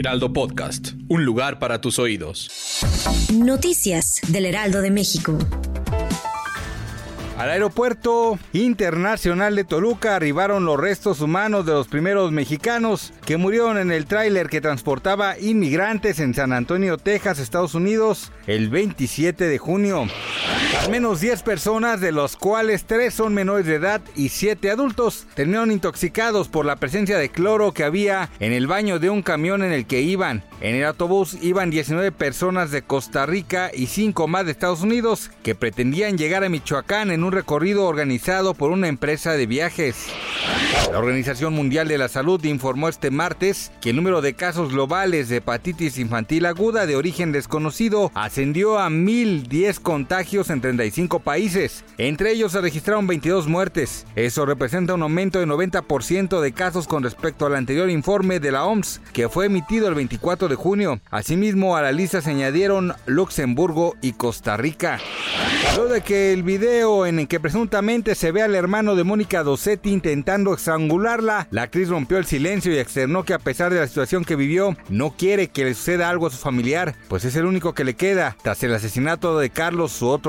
Heraldo Podcast, un lugar para tus oídos. Noticias del Heraldo de México. Al aeropuerto internacional de Toluca arribaron los restos humanos de los primeros mexicanos que murieron en el tráiler que transportaba inmigrantes en San Antonio, Texas, Estados Unidos, el 27 de junio. Al menos 10 personas, de los cuales 3 son menores de edad y 7 adultos, terminaron intoxicados por la presencia de cloro que había en el baño de un camión en el que iban. En el autobús iban 19 personas de Costa Rica y 5 más de Estados Unidos que pretendían llegar a Michoacán en un recorrido organizado por una empresa de viajes. La Organización Mundial de la Salud informó este martes que el número de casos globales de hepatitis infantil aguda de origen desconocido ascendió a 1.010 contagios en 35 países. Entre ellos se registraron 22 muertes. Eso representa un aumento de 90% de casos con respecto al anterior informe de la OMS, que fue emitido el 24 de junio. Asimismo, a la lista se añadieron Luxemburgo y Costa Rica. Luego de que el video en el que presuntamente se ve al hermano de Mónica Dossetti intentando estrangularla, la actriz rompió el silencio y externó que a pesar de la situación que vivió, no quiere que le suceda algo a su familiar, pues es el único que le queda tras el asesinato de Carlos, su